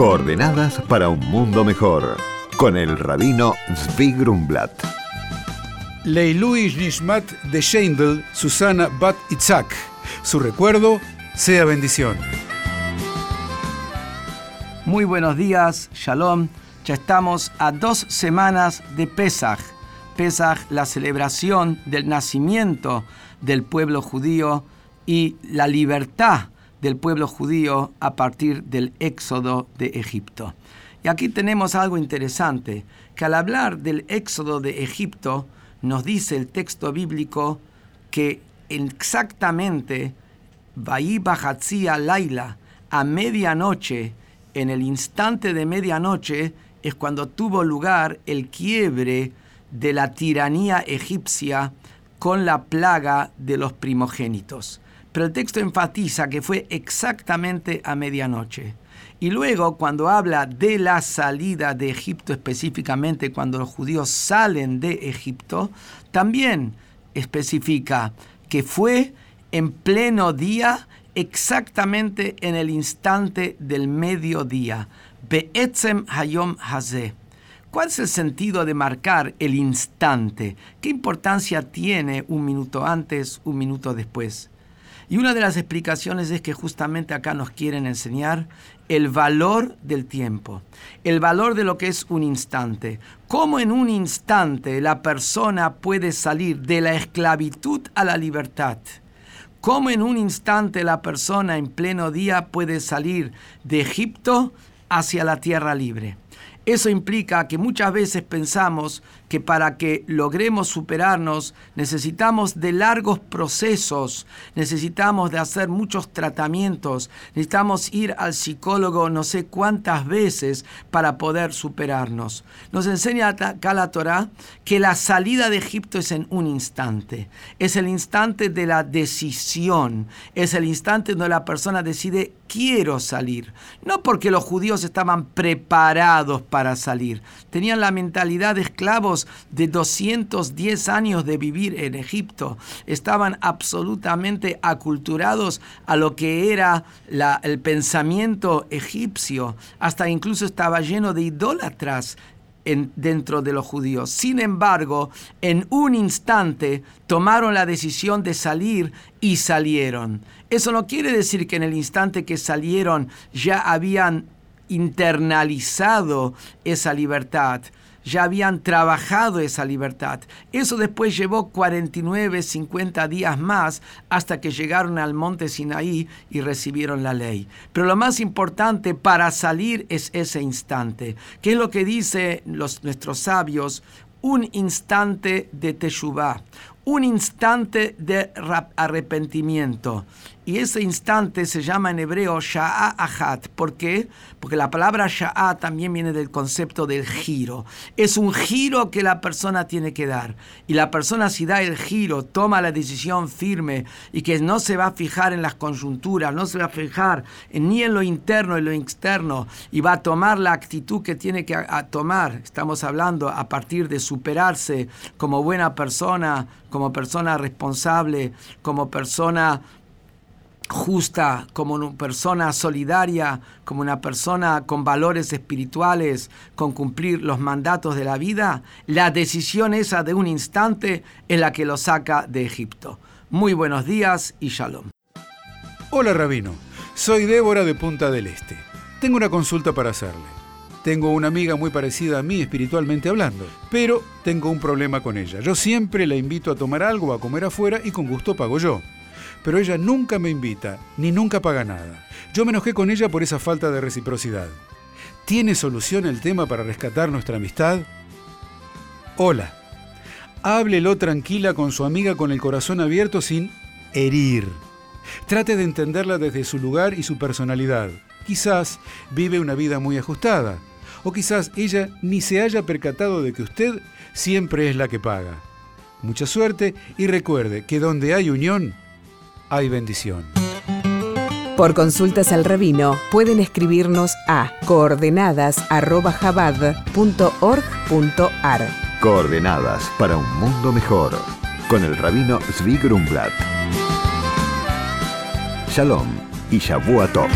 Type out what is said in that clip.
Coordenadas para un mundo mejor. Con el rabino Zvi Grumblat. Leilui Nishmat de Sheindel, Susana Bat Itzak. Su recuerdo sea bendición. Muy buenos días, Shalom. Ya estamos a dos semanas de Pesach. Pesach, la celebración del nacimiento del pueblo judío y la libertad del pueblo judío a partir del éxodo de Egipto. Y aquí tenemos algo interesante, que al hablar del éxodo de Egipto, nos dice el texto bíblico que exactamente Bahí Laila, a medianoche, en el instante de medianoche, es cuando tuvo lugar el quiebre de la tiranía egipcia con la plaga de los primogénitos. Pero el texto enfatiza que fue exactamente a medianoche. Y luego, cuando habla de la salida de Egipto, específicamente cuando los judíos salen de Egipto, también especifica que fue en pleno día, exactamente en el instante del mediodía. Be'etzem hayom hazeh. ¿Cuál es el sentido de marcar el instante? ¿Qué importancia tiene un minuto antes, un minuto después? Y una de las explicaciones es que justamente acá nos quieren enseñar el valor del tiempo, el valor de lo que es un instante. Cómo en un instante la persona puede salir de la esclavitud a la libertad. Cómo en un instante la persona en pleno día puede salir de Egipto hacia la tierra libre. Eso implica que muchas veces pensamos que para que logremos superarnos necesitamos de largos procesos, necesitamos de hacer muchos tratamientos, necesitamos ir al psicólogo no sé cuántas veces para poder superarnos. Nos enseña acá la Torah que la salida de Egipto es en un instante, es el instante de la decisión, es el instante donde la persona decide quiero salir, no porque los judíos estaban preparados para salir, tenían la mentalidad de esclavos de 210 años de vivir en Egipto. Estaban absolutamente aculturados a lo que era el pensamiento egipcio. Hasta incluso estaba lleno de idólatras dentro de los judíos. Sin embargo, en un instante tomaron la decisión de salir y salieron. Eso no quiere decir que en el instante que salieron ya habían internalizado esa libertad ya habían trabajado esa libertad. Eso después llevó 49, 50 días más hasta que llegaron al monte Sinaí y recibieron la ley. Pero lo más importante para salir es ese instante. ¿Qué es lo que dicen los, nuestros sabios? Un instante de Teshuvah, un instante de arrepentimiento. Y ese instante se llama en hebreo Sha'a Ahat. ¿Por qué? Porque la palabra Sha'a también viene del concepto del giro. Es un giro que la persona tiene que dar. Y la persona si da el giro, toma la decisión firme y que no se va a fijar en las conjunturas, no se va a fijar ni en lo interno ni en lo externo y va a tomar la actitud que tiene que tomar. Estamos hablando a partir de superarse como buena persona, como persona responsable, como persona justa, como una persona solidaria, como una persona con valores espirituales, con cumplir los mandatos de la vida, la decisión esa de un instante es la que lo saca de Egipto. Muy buenos días y shalom. Hola Rabino, soy Débora de Punta del Este. Tengo una consulta para hacerle. Tengo una amiga muy parecida a mí espiritualmente hablando, pero tengo un problema con ella. Yo siempre la invito a tomar algo, a comer afuera y con gusto pago yo pero ella nunca me invita, ni nunca paga nada. Yo me enojé con ella por esa falta de reciprocidad. ¿Tiene solución el tema para rescatar nuestra amistad? Hola. Háblelo tranquila con su amiga con el corazón abierto sin herir. Trate de entenderla desde su lugar y su personalidad. Quizás vive una vida muy ajustada. O quizás ella ni se haya percatado de que usted siempre es la que paga. Mucha suerte y recuerde que donde hay unión, hay bendición. Por consultas al rabino pueden escribirnos a coordenadasarrobajabad.org.ar. Coordenadas para un mundo mejor con el rabino Zvi Grumblat. Shalom y Shavuot Tov.